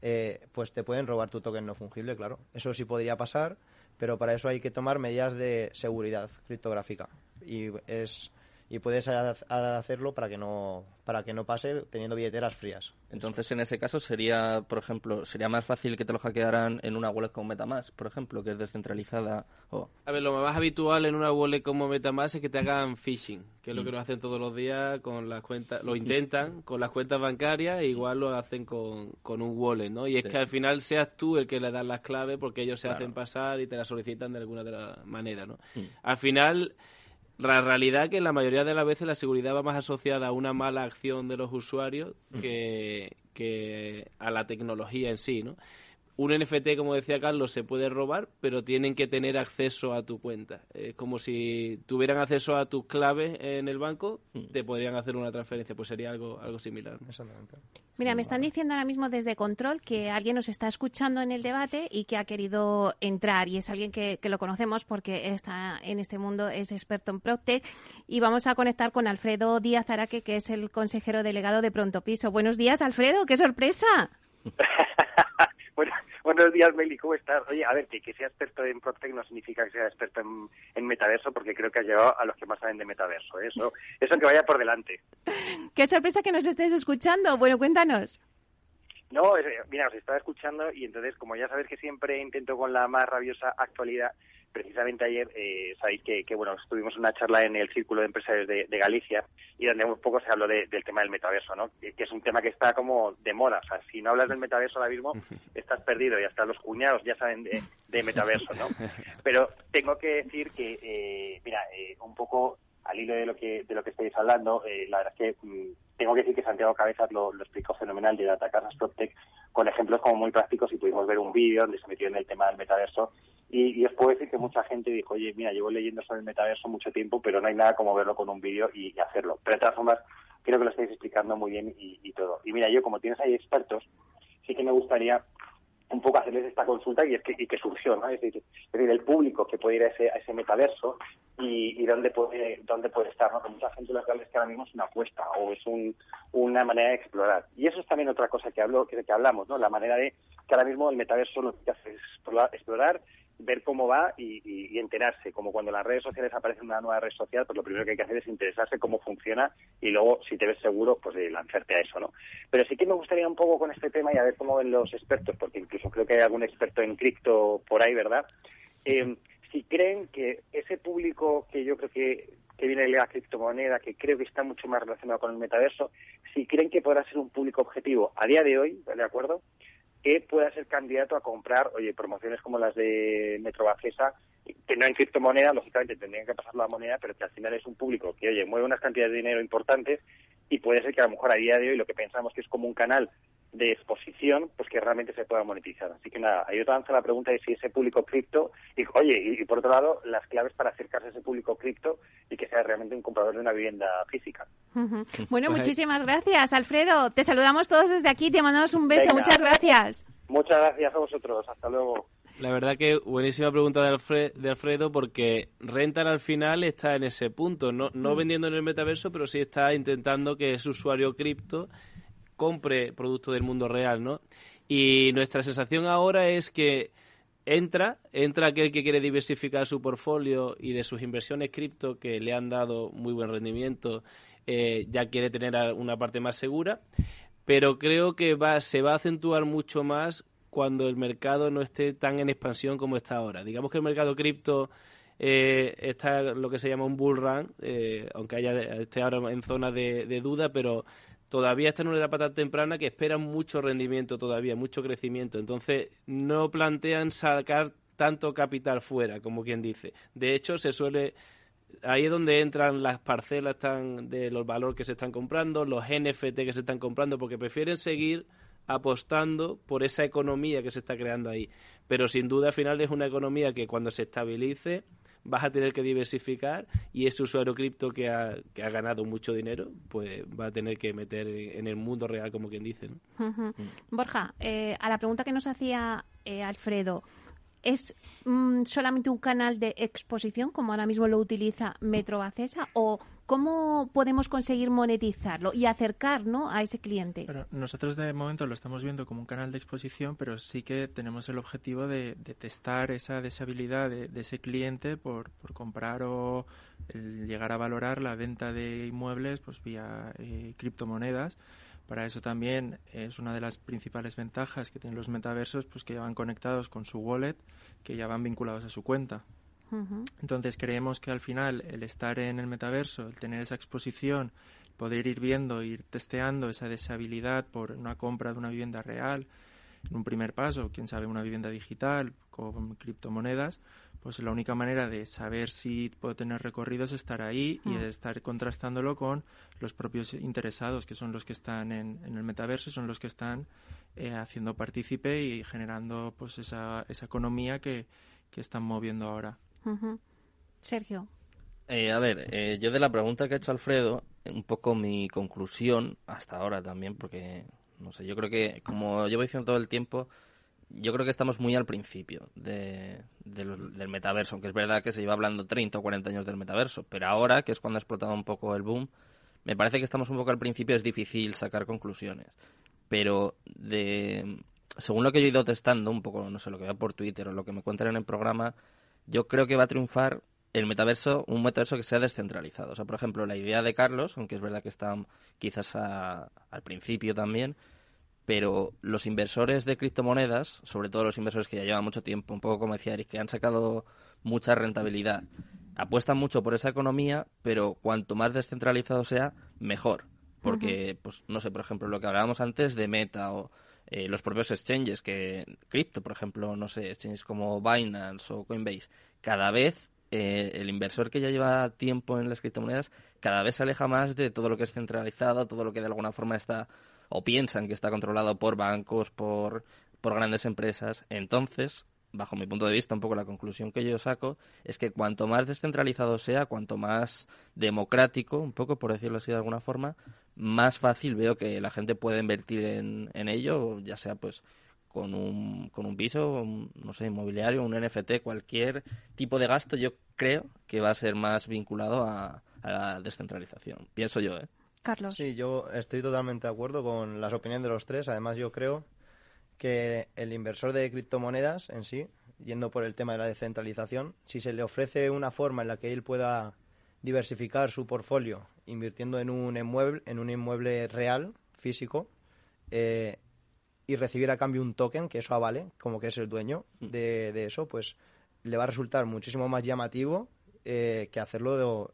eh, pues te pueden robar tu token no fungible, claro. Eso sí podría pasar, pero para eso hay que tomar medidas de seguridad criptográfica y es y puedes hacerlo para que no para que no pase teniendo billeteras frías. Entonces, en ese caso sería, por ejemplo, sería más fácil que te lo hackearan en una wallet como MetaMask, por ejemplo, que es descentralizada o A ver, lo más habitual en una wallet como MetaMask es que te hagan phishing, que es lo que lo mm. hacen todos los días con las cuentas, lo intentan con las cuentas bancarias, e igual lo hacen con, con un wallet, ¿no? Y es que al final seas tú el que le das las claves porque ellos se hacen pasar y te las solicitan de alguna de las maneras, ¿no? Mm. Al final la realidad es que la mayoría de las veces la seguridad va más asociada a una mala acción de los usuarios que, que a la tecnología en sí, ¿no? Un NFT, como decía Carlos, se puede robar, pero tienen que tener acceso a tu cuenta. Es como si tuvieran acceso a tus claves en el banco, mm. te podrían hacer una transferencia. Pues sería algo, algo similar. Exactamente. Mira, me están diciendo ahora mismo desde Control que alguien nos está escuchando en el debate y que ha querido entrar. Y es alguien que, que lo conocemos porque está en este mundo, es experto en Proctec. Y vamos a conectar con Alfredo Díaz Araque, que es el consejero delegado de Pronto Piso. Buenos días, Alfredo. ¡Qué sorpresa! bueno, buenos días, Meli, ¿cómo estás? Oye, a ver, que, que sea experto en PropTech no significa que sea experto en, metaverso, porque creo que has llegado a los que más saben de metaverso. ¿eh? Eso, eso que vaya por delante. Qué sorpresa que nos estés escuchando. Bueno, cuéntanos. No, mira, os estaba escuchando y entonces, como ya sabes que siempre intento con la más rabiosa actualidad, precisamente ayer eh, sabéis que, que, bueno tuvimos una charla en el Círculo de Empresarios de, Galicia y donde un poco se habló del tema del metaverso, ¿no? Que, es un tema que está como de moda. O sea, si no hablas del metaverso ahora mismo, estás perdido y hasta los cuñados ya saben de, metaverso, ¿no? Pero tengo que decir que, eh, mira, eh, un poco al hilo de lo que de lo que estáis hablando, eh, la verdad es que mm, tengo que decir que Santiago Cabezas lo, explicó fenomenal de Data Casas PropTech con ejemplos como muy prácticos y pudimos ver un vídeo donde se metió en el tema del metaverso y, os puedo decir que mucha gente dijo, oye, mira, llevo leyendo sobre el metaverso mucho tiempo, pero no hay nada como verlo con un vídeo y, hacerlo. Pero de todas formas, creo que lo estáis explicando muy bien y, todo. Y mira, yo como tienes ahí expertos, sí que me gustaría un poco hacerles esta consulta y, es que, y que surgió, ¿no? Es decir, el público que puede ir a ese, a ese metaverso y, y dónde puede dónde puede estar, ¿no? Que mucha gente lo que es ahora mismo es una apuesta o es un, una manera de explorar. Y eso es también otra cosa que hablo que, que hablamos, ¿no? La manera de que ahora mismo el metaverso lo que hace es explorar ver cómo va y, enterarse. Como cuando en las redes sociales aparece una nueva red social, pues lo primero que hay que hacer es interesarse cómo funciona y luego, si te ves seguro, pues lanzarte a eso, ¿no? Pero sí que me gustaría un poco con este tema y a ver cómo ven los expertos, porque incluso creo que hay algún experto en cripto por ahí, ¿verdad? Eh, si creen que ese público que yo creo que, que viene de la criptomoneda, que creo que está mucho más relacionado con el metaverso, si creen que podrá ser un público objetivo a día de hoy, ¿de acuerdo? Que pueda ser candidato a comprar, oye, promociones como las de Metro Bacesa, que no en criptomoneda, lógicamente tendrían que pasar la moneda, pero que al final es un público que, oye, mueve unas cantidades de dinero importantes y puede ser que a lo mejor a día de hoy lo que pensamos que es como un canal de exposición, pues que realmente se pueda monetizar. Así que nada, ahí os lanzo la pregunta de si ese público cripto, y oye, y, por otro lado, las claves para acercarse a ese público cripto y que sea realmente un comprador de una vivienda física. Bueno, pues muchísimas gracias, Alfredo. Te saludamos todos desde aquí, te mandamos un beso, muchas gracias. Muchas gracias a vosotros, hasta luego. La verdad que buenísima pregunta de, de Alfredo porque Rental al final está en ese punto, no, no mm. vendiendo en el metaverso, pero sí está intentando que ese usuario cripto compre producto del mundo real, ¿no? Y nuestra sensación ahora es que entra, entra aquel que quiere diversificar su portfolio y de sus inversiones cripto que le han dado muy buen rendimiento, eh, ya quiere tener una parte más segura, pero creo que va, se va a acentuar mucho más cuando el mercado no esté tan en expansión como está ahora. Digamos que el mercado cripto eh, está lo que se llama un bull run, eh, aunque haya esté ahora en zona de, de duda, pero todavía está en una etapa tan temprana que esperan mucho rendimiento todavía, mucho crecimiento. Entonces, no plantean sacar tanto capital fuera, como quien dice. De hecho, se suele ahí es donde entran las parcelas tan de los valores que se están comprando, los NFT que se están comprando, porque prefieren seguir apostando por esa economía que se está creando ahí. Pero sin duda al final es una economía que cuando se estabilice vas a tener que diversificar y ese usuario cripto que ha, que ha ganado mucho dinero, pues va a tener que meter en el mundo real, como quien dice. Borja, eh, a la pregunta que nos hacía eh, Alfredo, ¿es mm, solamente un canal de exposición, como ahora mismo lo utiliza Metro Acesa, o ¿Cómo podemos conseguir monetizarlo y acercar a ese cliente? nosotros de momento lo estamos viendo como un canal de exposición, pero sí que tenemos el objetivo de, testar esa deshabilidad de, ese cliente por, comprar o llegar a valorar la venta de inmuebles pues vía eh, criptomonedas. Para eso también es una de las principales ventajas que tienen los metaversos, pues que ya van conectados con su wallet, que ya van vinculados a su cuenta. Entonces creemos que al final el estar en el metaverso, el tener esa exposición, poder ir viendo, ir testeando esa deseabilidad por una compra de una vivienda real, en un primer paso, quién sabe, una vivienda digital con criptomonedas, pues la única manera de saber si puedo tener recorrido es estar ahí y estar contrastándolo con los propios interesados, que son los que están en, el metaverso, son los que están eh, haciendo partícipe y generando pues esa, esa economía que, que están moviendo ahora. Sergio. Eh, a ver, eh, yo de la pregunta que ha hecho Alfredo, un poco mi conclusión hasta ahora también, porque, no sé, yo creo que, como llevo diciendo todo el tiempo, yo creo que estamos muy al principio de, del metaverso, aunque es verdad que se lleva hablando 30 o 40 años del metaverso, pero ahora, que es cuando ha explotado un poco el boom, me parece que estamos un poco al principio, es difícil sacar conclusiones. Pero de, según lo que yo he ido testando, un poco, no sé, lo que veo por Twitter o lo que me cuentan en el programa, yo creo que va a triunfar el metaverso, un metaverso que sea descentralizado. O sea, por ejemplo, la idea de Carlos, aunque es verdad que está quizás al principio también, pero los inversores de criptomonedas, sobre todo los inversores que ya llevan mucho tiempo, un poco como decía Eric, que han sacado mucha rentabilidad, apuestan mucho por esa economía, pero cuanto más descentralizado sea, mejor. Porque, pues, no sé, por ejemplo, lo que hablábamos antes de Meta o eh, los propios exchanges que cripto, por ejemplo, no sé, exchanges como Binance o Coinbase, cada vez eh, el inversor que ya lleva tiempo en las criptomonedas cada vez se aleja más de todo lo que es centralizado, todo lo que de alguna forma está o piensan que está controlado por bancos, por, por grandes empresas. Entonces, bajo mi punto de vista, un poco la conclusión que yo saco es que cuanto más descentralizado sea, cuanto más democrático, un poco por decirlo así de alguna forma, más fácil veo que la gente puede invertir en, en ello, ya sea pues con un, con un piso, no sé, inmobiliario, un NFT, cualquier tipo de gasto, yo creo que va a ser más vinculado a, a la descentralización. Pienso yo, ¿eh? Carlos. Sí, yo estoy totalmente de acuerdo con las opiniones de los tres. Además, yo creo que el inversor de criptomonedas en sí, yendo por el tema de la descentralización, si se le ofrece una forma en la que él pueda diversificar su portfolio invirtiendo en un inmueble, en un inmueble real, físico, eh, y recibir a cambio un token que eso avale, como que es el dueño Mm. de, de eso, pues le va a resultar muchísimo más llamativo eh, que hacerlo de-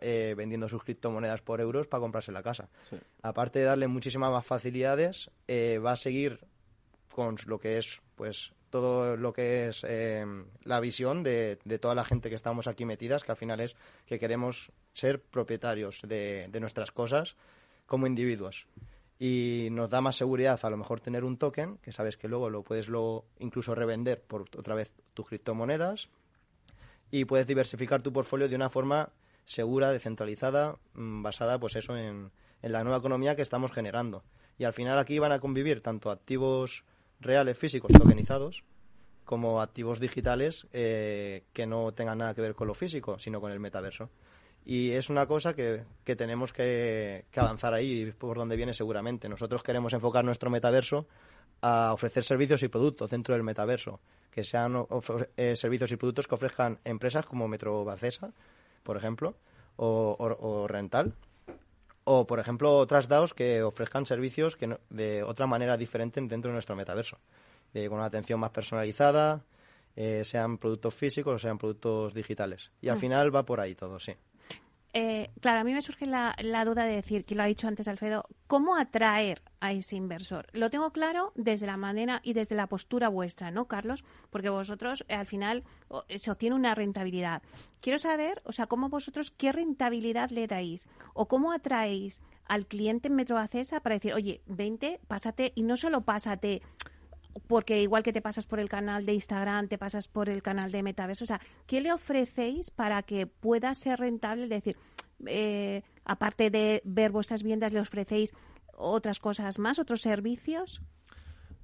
eh, vendiendo sus criptomonedas por euros para comprarse la casa. Sí. Aparte de darle muchísimas más facilidades, eh, va a seguir con lo que es, pues, todo lo que es eh, la visión de, de toda la gente que estamos aquí metidas, que al final es que queremos ser propietarios de, de nuestras cosas como individuos. Y nos da más seguridad a lo mejor tener un token, que sabes que luego lo puedes luego incluso revender por otra vez tus criptomonedas y puedes diversificar tu portfolio de una forma segura, descentralizada, mm, basada pues eso en, la nueva economía que estamos generando. Y al final aquí van a convivir tanto activos reales físicos tokenizados como activos digitales eh, que no tengan nada que ver con lo físico, sino con el metaverso. Y es una cosa que, que tenemos que, avanzar ahí, por donde viene seguramente. Nosotros queremos enfocar nuestro metaverso a ofrecer servicios y productos dentro del metaverso, que sean eh, servicios y productos que ofrezcan empresas como Metro Bacesa, por ejemplo, o, o- o Rental, o por ejemplo otras DAOs que ofrezcan servicios que no- de otra manera diferente dentro de nuestro metaverso, de- con una atención más personalizada, eh, sean productos físicos o sean productos digitales. Y al Mm. final va por ahí todo, sí. Eh, claro, a mí me surge la, duda de decir, que lo ha dicho antes Alfredo, ¿cómo atraer a ese inversor? Lo tengo claro desde la manera y desde la postura vuestra, ¿no, Carlos? Porque vosotros eh, al final se obtiene una rentabilidad. Quiero saber, o sea, cómo vosotros, qué rentabilidad le dais o cómo atraéis al cliente en Metro Acesa para decir, oye, vente, pásate y no solo pásate porque igual que te pasas por el canal de Instagram, te pasas por el canal de Metaverso. O sea, ¿qué le ofrecéis para que pueda ser rentable? Es decir, eh, aparte de ver vuestras viviendas, ¿le ofrecéis otras cosas más, otros servicios?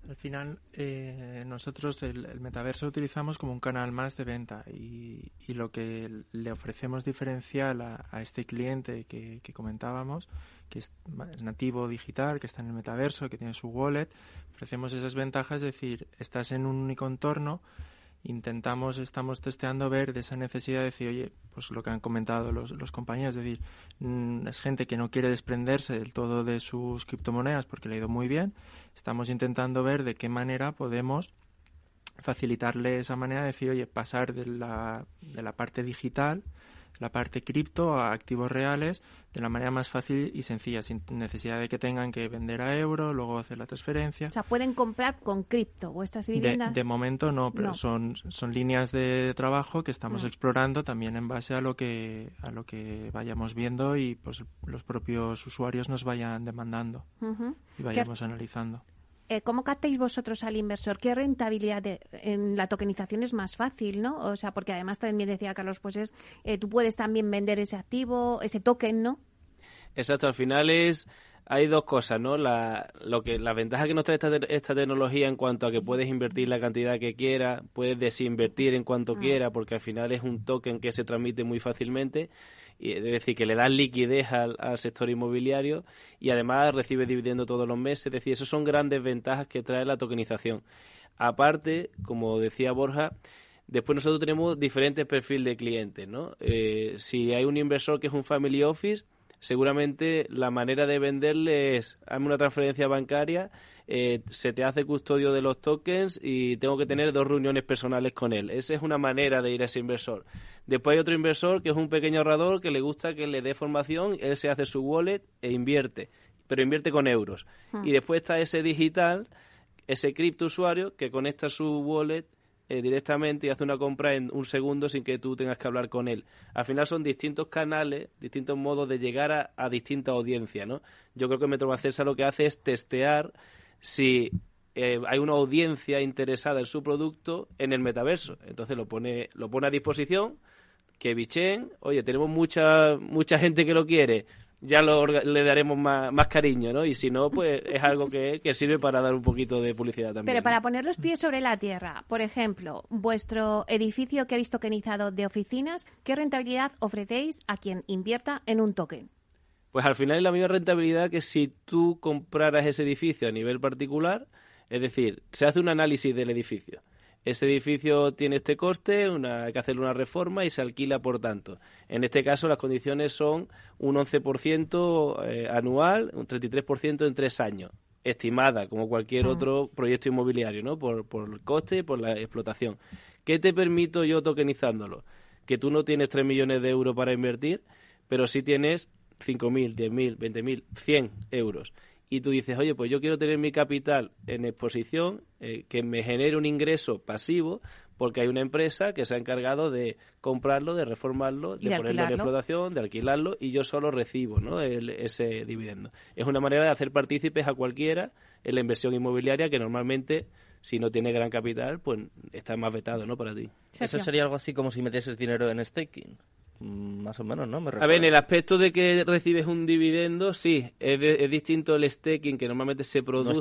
Al final, eh, nosotros el, el metaverso lo utilizamos como un canal más de venta y, y lo que le ofrecemos diferencial a, este cliente que comentábamos, que es nativo digital, que está en el metaverso, que tiene su wallet, ofrecemos esas ventajas, es decir, estás en un único entorno, intentamos, estamos testeando ver de esa necesidad de decir, oye, pues lo que han comentado los, los compañeros, es decir, mm, es gente que no quiere desprenderse del todo de sus criptomonedas porque le ha ido muy bien. Estamos intentando ver de qué manera podemos facilitarle esa manera de decir, oye, pasar de la, de la parte digital, la parte cripto a activos reales de la manera más fácil y sencilla, sin necesidad de que tengan que vender a euro, luego hacer la transferencia. O sea, pueden comprar con cripto vuestras viviendas. de momento no, pero No. son, son líneas de trabajo que estamos Mm. explorando también en base a lo que a lo que vayamos viendo y pues los propios usuarios nos vayan demandando y vayamos analizando. Eh, ¿Cómo captáis vosotros al inversor? ¿Qué rentabilidad de- en la tokenización es más fácil, no? O sea, porque además también decía Carlos, pues es, eh, tú puedes también vender ese activo, ese token, ¿no? Exacto, al final es hay dos cosas, ¿no? La, lo que la ventaja que nos trae esta, esta tecnología en cuanto a que puedes invertir la cantidad que quieras, puedes desinvertir en cuanto Mm. quieras, porque al final es un token que se transmite muy fácilmente, es decir, que le das liquidez al, al sector inmobiliario y además recibe dividendo todos los meses, es decir, esas son grandes ventajas que trae la tokenización. Aparte, como decía Borja, Después nosotros tenemos diferentes perfiles de clientes, ¿no? Eh, si hay un inversor que es un family office, seguramente la manera de venderle es, hazme una transferencia bancaria, eh, se te hace custodio de los tokens y tengo que tener dos reuniones personales con él. Esa es una manera de ir a ese inversor. Después hay otro inversor que es un pequeño ahorrador que le gusta que le dé formación, él se hace su wallet e invierte, pero invierte con euros. Hmm. Y después está ese digital, ese cripto usuario que conecta su wallet eh, directamente y hace una compra en un segundo sin que tú tengas que hablar con él. Al final son distintos canales, distintos modos de llegar a, a distintas audiencias, ¿no? Yo creo que Metrobacesa lo que hace es testear si eh, hay una audiencia interesada en su producto en el metaverso. Entonces lo pone, lo pone a disposición, que bichen, oye, tenemos mucha, mucha gente que lo quiere, ya lo, le daremos más, más, cariño, ¿no? Y si no, pues es algo que, que, sirve para dar un poquito de publicidad también. Pero para poner los pies sobre la tierra, por ejemplo, vuestro edificio que visto tokenizado de oficinas, ¿qué rentabilidad ofrecéis a quien invierta en un token? Pues al final es la misma rentabilidad que si tú compraras ese edificio a nivel particular, es decir, se hace un análisis del edificio ese edificio tiene este coste, una, hay que hacerle una reforma y se alquila por tanto. En este caso las condiciones son un 11% eh, anual, un 33% en tres años, estimada como cualquier otro proyecto inmobiliario, ¿no? Por, por el coste y por la explotación. ¿Qué te permito yo tokenizándolo? Que tú no tienes 3 millones de euros para invertir, pero sí tienes 5.000, 10.000, 20.000, 100 euros y tú dices, oye, pues yo quiero tener mi capital en exposición eh, que me genere un ingreso pasivo porque hay una empresa que se ha encargado de comprarlo, de reformarlo, de, ponerlo en explotación, de alquilarlo y yo solo recibo ¿no? ese dividendo. Es una manera de hacer partícipes a cualquiera en la inversión inmobiliaria que normalmente si no tiene gran capital, pues está más vetado, ¿no? Para ti. Eso sería algo así como si metieses dinero en staking. Mm, más o menos, ¿no? a ver, en el aspecto de que recibes un dividendo, sí, es, distinto el staking que normalmente se produce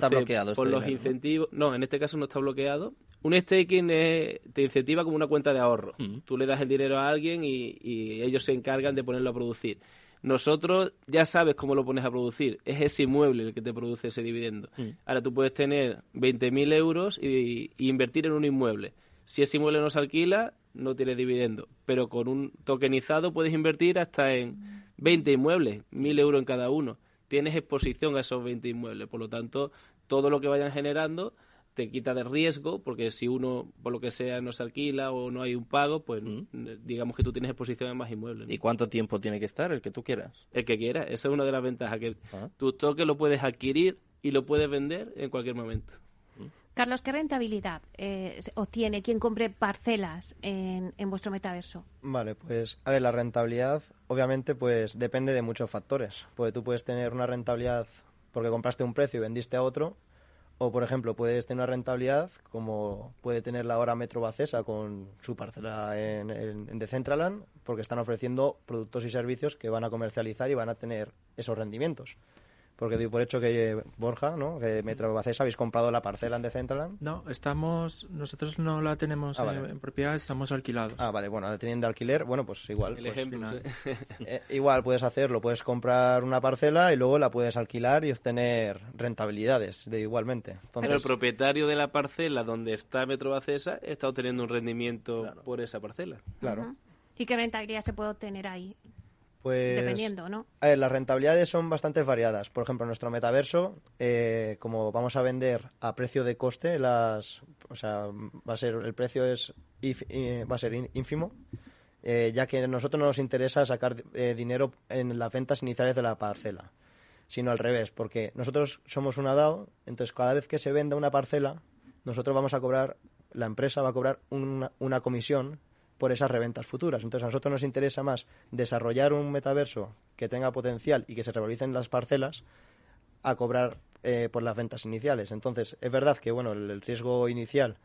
por los incentivos. ¿no? en este caso no está bloqueado. Un staking te incentiva como una cuenta de ahorro. Mm. Tú le das el dinero a alguien y, ellos se encargan de ponerlo a producir. Nosotros ya sabes cómo lo pones a producir. Es ese inmueble el que te produce ese dividendo. Mm. Ahora tú puedes tener 20.000 euros y, y invertir en un inmueble. Si ese inmueble no se alquila, no tiene dividendo. Pero con un tokenizado puedes invertir hasta en 20 inmuebles, 1.000 euros en cada uno. Tienes exposición a esos 20 inmuebles. Por lo tanto, todo lo que vayan generando te quita de riesgo, porque si uno, por lo que sea, no se alquila o no hay un pago, pues digamos que tú tienes exposición a más inmuebles. ¿Y cuánto tiempo tiene que estar? El que tú quieras. El que quieras. Esa es una de las ventajas, que ah. tu toque lo puedes adquirir y lo puedes vender en cualquier momento. Carlos, ¿qué rentabilidad eh, obtiene quien compre parcelas en, vuestro metaverso? Vale, pues a ver, la rentabilidad obviamente pues depende de muchos factores. Pues tú puedes tener una rentabilidad porque compraste un precio y vendiste a otro, o por ejemplo puedes tener una rentabilidad como puede tener la hora Metro Bacesa con su parcela en, en, en Decentraland, porque están ofreciendo productos y servicios que van a comercializar y van a tener esos rendimientos. Porque doy por hecho que Borja, ¿no? Que Metro Bacesa habéis comprado la parcela en Decentraland. No, estamos, nosotros no la tenemos ah, en, propiedad, estamos alquilados. Ah, vale, bueno, la tienen de alquiler, bueno, pues igual. El pues, ejemplo, eh, igual puedes hacerlo, puedes comprar una parcela y luego la puedes alquilar y obtener rentabilidades de igualmente. Pero el propietario de la parcela donde está Metro Bacesa está obteniendo un rendimiento por esa parcela. Claro. ¿Y qué rentabilidad se puede obtener ahí? Pues, Dependiendo, ¿no? A ver, las rentabilidades son bastante variadas. Por ejemplo, en nuestro metaverso, eh, como vamos a vender a precio de coste, las, o sea, va a ser el precio es va a ser ínfimo, eh, ya que a nosotros no nos interesa sacar eh, dinero en las ventas iniciales de la parcela, sino al revés, porque nosotros somos una DAO, entonces cada vez que se venda una parcela, nosotros vamos a cobrar, la empresa va a cobrar una, una comisión por esas reventas futuras. Entonces a nosotros nos interesa más desarrollar un metaverso que tenga potencial y que se revalicen las parcelas a cobrar eh, por las ventas iniciales. Entonces es verdad que bueno el, riesgo inicial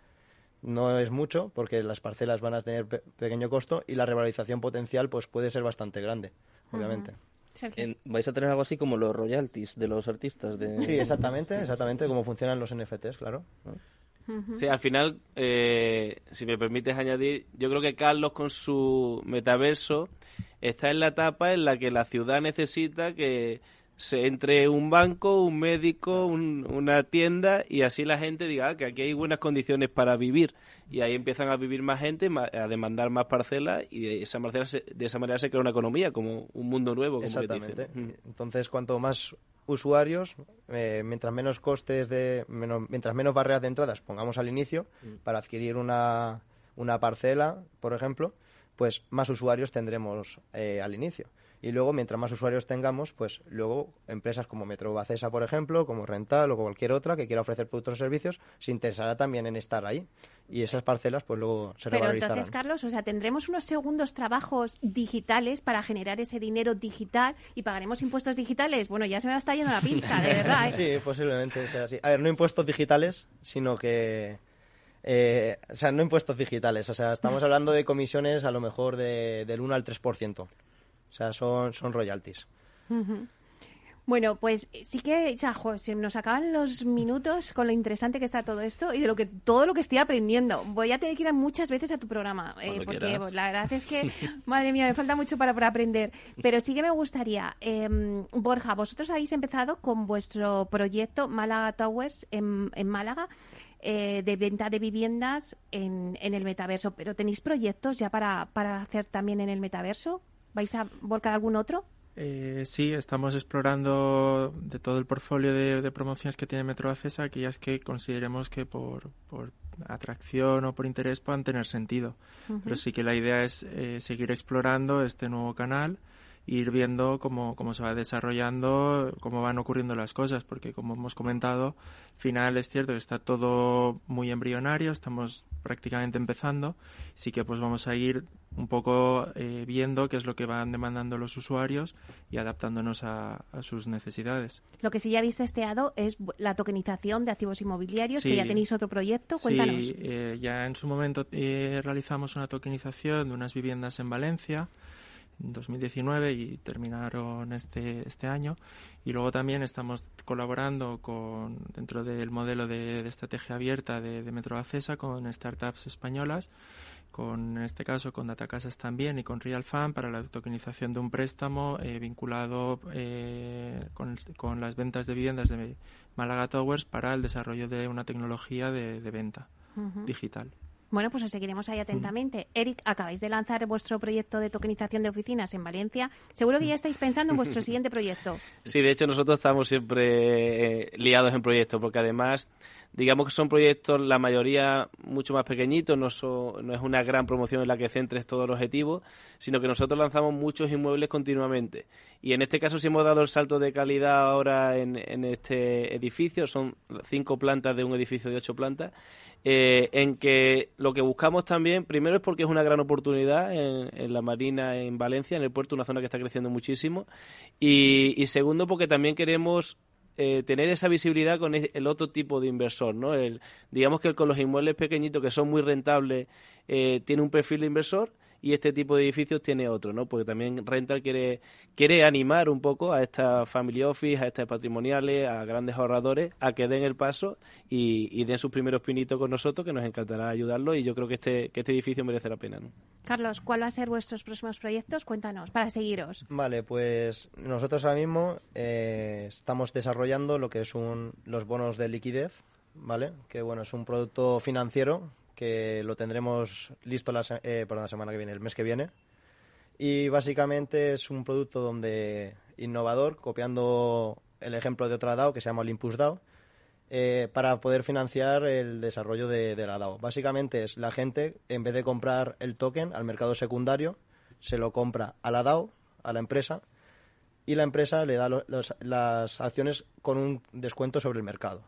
no es mucho porque las parcelas van a tener pequeño costo y la revalorización potencial pues puede ser bastante grande, obviamente. vais a tener algo así como los royalties de los artistas de Sí, exactamente, exactamente como funcionan los NFTs, claro. Sí, al final, eh, si me permites añadir, yo creo que Carlos con su metaverso está en la etapa en la que la ciudad necesita que se entre un banco, un médico, una tienda y así la gente diga ah, que aquí hay buenas condiciones para vivir y ahí empiezan a vivir más gente, a demandar más parcelas y de esa, manera se, de esa manera se crea una economía como un mundo nuevo. Como Exactamente. Entonces, cuanto más usuarios, eh, mientras menos costes de, mientras menos barreras de entradas pongamos al inicio mm. para adquirir una, una parcela, por ejemplo, pues más usuarios tendremos eh, al inicio. Y luego, mientras más usuarios tengamos, pues luego empresas como Metro Bacesa, por ejemplo, como Rental o cualquier otra que quiera ofrecer productos o servicios, se interesará también en estar ahí. Y esas parcelas, pues luego se Pero entonces, Carlos, o sea, tendremos unos segundos trabajos digitales para generar ese dinero digital y pagaremos impuestos digitales. Bueno, ya se me va estar yendo la pinza, de verdad. ¿eh? Sí, posiblemente sea así. A ver, no impuestos digitales, sino que... Eh, o sea, no impuestos digitales. O sea, estamos hablando de comisiones a lo mejor de, del 1 al 3%. O sea, son, son royalties. Bueno, pues sí que ya, se nos acaban los minutos con lo interesante que está todo esto y de lo que todo lo que estoy aprendiendo. Voy a tener que ir muchas veces a tu programa eh, porque pues, la verdad es que, madre mía, me falta mucho para, aprender. Pero sí que me gustaría, em, Borja, vosotros habéis empezado con vuestro proyecto Málaga Towers en, Málaga. Eh, de venta de viviendas en, en, el metaverso, pero ¿tenéis proyectos ya para, para hacer también en el metaverso? ¿Vais a volcar algún otro? Eh, sí, estamos explorando de todo el portfolio de, promociones que tiene Metro Acesa aquellas que consideremos que por, por atracción o por interés puedan tener sentido. Pero sí que la idea es eh, seguir explorando este nuevo canal ir viendo cómo, cómo se va desarrollando, cómo van ocurriendo las cosas, porque como hemos comentado, al final es cierto que está todo muy embrionario, estamos prácticamente empezando, sí que pues vamos a ir un poco eh, viendo qué es lo que van demandando los usuarios y adaptándonos a, sus necesidades. Lo que sí ya habéis testeado es la tokenización de activos inmobiliarios, que ya tenéis otro proyecto. Cuéntanos. Sí, eh, ya en su momento eh, realizamos una tokenización de unas viviendas en Valencia en 2019 y terminaron este, este año. Y luego también estamos colaborando con, dentro del modelo de, estrategia abierta de, de Metro Acesa con startups españolas, con, en este caso con Datacasas también y con RealFan para la tokenización de un préstamo eh, vinculado eh, con, con, las ventas de viviendas de Málaga Towers para el desarrollo de una tecnología de, venta digital. Bueno, pues os seguiremos ahí atentamente. Eric, acabáis de lanzar vuestro proyecto de tokenización de oficinas en Valencia. Seguro que ya estáis pensando en vuestro siguiente proyecto. Sí, de hecho nosotros estamos siempre eh, liados en proyectos porque además digamos que son proyectos, la mayoría mucho más pequeñitos, no, no es una gran promoción en la que centres todo el objetivo, sino que nosotros lanzamos muchos inmuebles continuamente. Y en este caso sí hemos dado el salto de calidad ahora en, en este edificio, son cinco plantas de un edificio de ocho plantas, eh, en que lo que buscamos también, primero es porque es una gran oportunidad en, la Marina, en Valencia, en el puerto, una zona que está creciendo muchísimo, y, segundo porque también queremos eh, tener esa visibilidad con el otro tipo de inversor, ¿no? El, digamos que con los inmuebles pequeñitos que son muy rentables eh, tiene un perfil de inversor y este tipo de edificios tiene otro, ¿no? Porque también Rental quiere, quiere animar un poco a estas family office, a estas patrimoniales, a grandes ahorradores a que den el paso y, den sus primeros pinitos con nosotros, que nos encantará ayudarlos y yo creo que este, que este edificio merece la pena, ¿no? Carlos, ¿cuál va a ser vuestros próximos proyectos? Cuéntanos, para seguiros. Vale, pues nosotros ahora mismo eh, estamos desarrollando lo que son los bonos de liquidez, ¿vale? Que bueno, es un producto financiero que lo tendremos listo la, eh, para la semana que viene, el mes que viene. Y básicamente es un producto donde innovador, copiando el ejemplo de otra DAO que se llama Olympus DAO, eh, para poder financiar el desarrollo de, la DAO. Básicamente es la gente, en vez de comprar el token al mercado secundario, se lo compra a la DAO, a la empresa, y la empresa le da las acciones con un descuento sobre el mercado.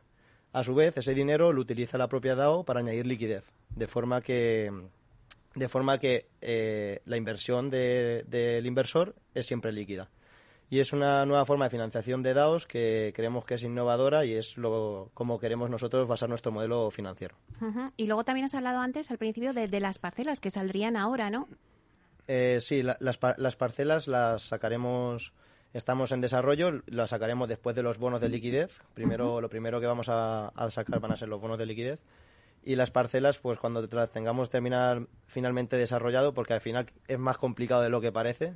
A su vez, ese dinero lo utiliza la propia DAO para añadir liquidez, de forma que, de forma que eh, la inversión del inversor es siempre líquida. Y es una nueva forma de financiación de DAOs que creemos que es innovadora y es lo como queremos nosotros basar nuestro modelo financiero. Y luego también has hablado antes, al principio, de, las parcelas que saldrían ahora, ¿no? Eh, sí, las, las parcelas las sacaremos Estamos en desarrollo, lo sacaremos después de los bonos de liquidez. Primero, lo primero que vamos a, sacar van a ser los bonos de liquidez. Y las parcelas, pues cuando las tengamos terminar finalmente desarrollado, porque al final es más complicado de lo que parece,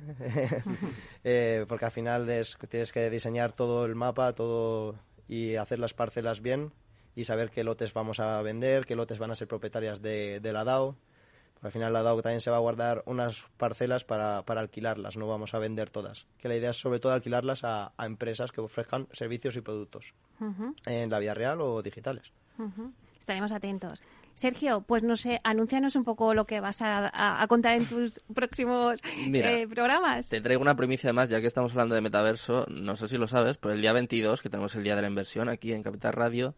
eh, porque al final tienes que diseñar todo el mapa, todo y hacer las parcelas bien y saber qué lotes vamos a vender, qué lotes van a ser propietarias de, de la DAO al final la DAO también se va a guardar unas parcelas para, para alquilarlas, no vamos a vender todas. Que la idea es sobre todo alquilarlas a, empresas que ofrezcan servicios y productos en la vida real o digitales. Estaremos atentos. Sergio, pues no sé, anúncianos un poco lo que vas a, contar en tus próximos eh, programas. Te traigo una primicia más, ya que estamos hablando de metaverso. No sé si lo sabes, pero el día 22, que tenemos el Día de la Inversión aquí en Capital Radio,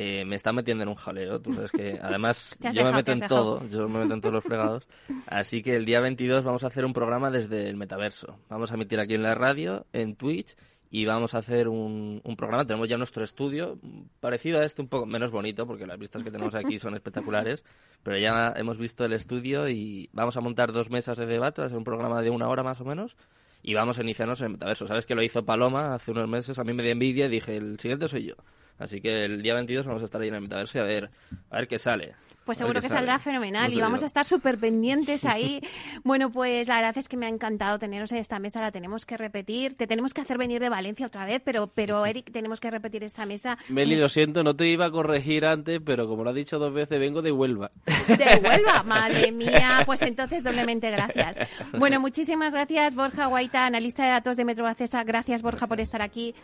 eh, me está metiendo en un jaleo. Tú sabes que además yo me meto en todo, yo me meto en todos los fregados. Así que el día 22 vamos a hacer un programa desde el metaverso. Vamos a emitir aquí en la radio, en Twitch y vamos a hacer un, un, programa. Tenemos ya nuestro estudio, parecido a este, un poco menos bonito, porque las vistas que tenemos aquí son espectaculares, pero ya hemos visto el estudio y vamos a montar dos mesas de debate, va a ser un programa de una hora más o menos, y vamos a iniciarnos en el metaverso. ¿Sabes que lo hizo Paloma hace unos meses? A mí me dio envidia y dije, el siguiente soy yo. Así que el día 22 vamos a estar ahí en el metaverso y a ver, a ver qué sale. Pues seguro que saldrá fenomenal y vamos a estar súper pendientes ahí. bueno, pues la verdad es que me ha encantado teneros en esta mesa, la tenemos que repetir. Te tenemos que hacer venir de Valencia otra vez, pero, pero Eric, tenemos que repetir esta mesa. Meli, lo siento, no te iba a corregir antes, pero como lo has dicho dos veces, vengo de Huelva. ¿De Huelva? Madre mía, pues entonces doblemente gracias. Bueno, muchísimas gracias, Borja Guaita, analista de datos de Metro Acesa. Gracias, Borja, por estar aquí.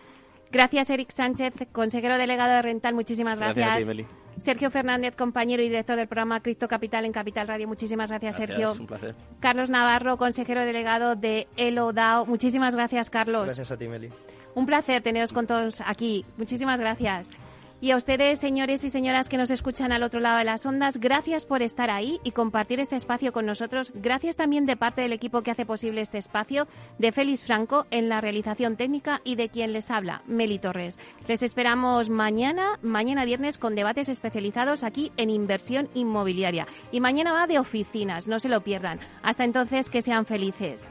Gracias, Eric Sánchez, consejero delegado de Rental. Muchísimas gracias. Sergio Fernández, compañero y director del programa Cristo Capital en Capital Radio. Muchísimas gracias, Sergio. Un placer. Carlos Navarro, consejero delegado de ELODAO. Muchísimas gracias, Carlos. Gracias a ti, Meli. Un placer teneros con todos aquí. Muchísimas gracias. Y a ustedes, señores y señoras que nos escuchan al otro lado de las ondas, gracias por estar ahí y compartir este espacio con nosotros. Gracias también de parte del equipo que hace posible este espacio, de Félix Franco en la realización técnica y de quien les habla, Meli Torres. Les esperamos mañana, mañana viernes, con debates especializados aquí en inversión inmobiliaria. Y mañana va de oficinas, no se lo pierdan. Hasta entonces, que sean felices.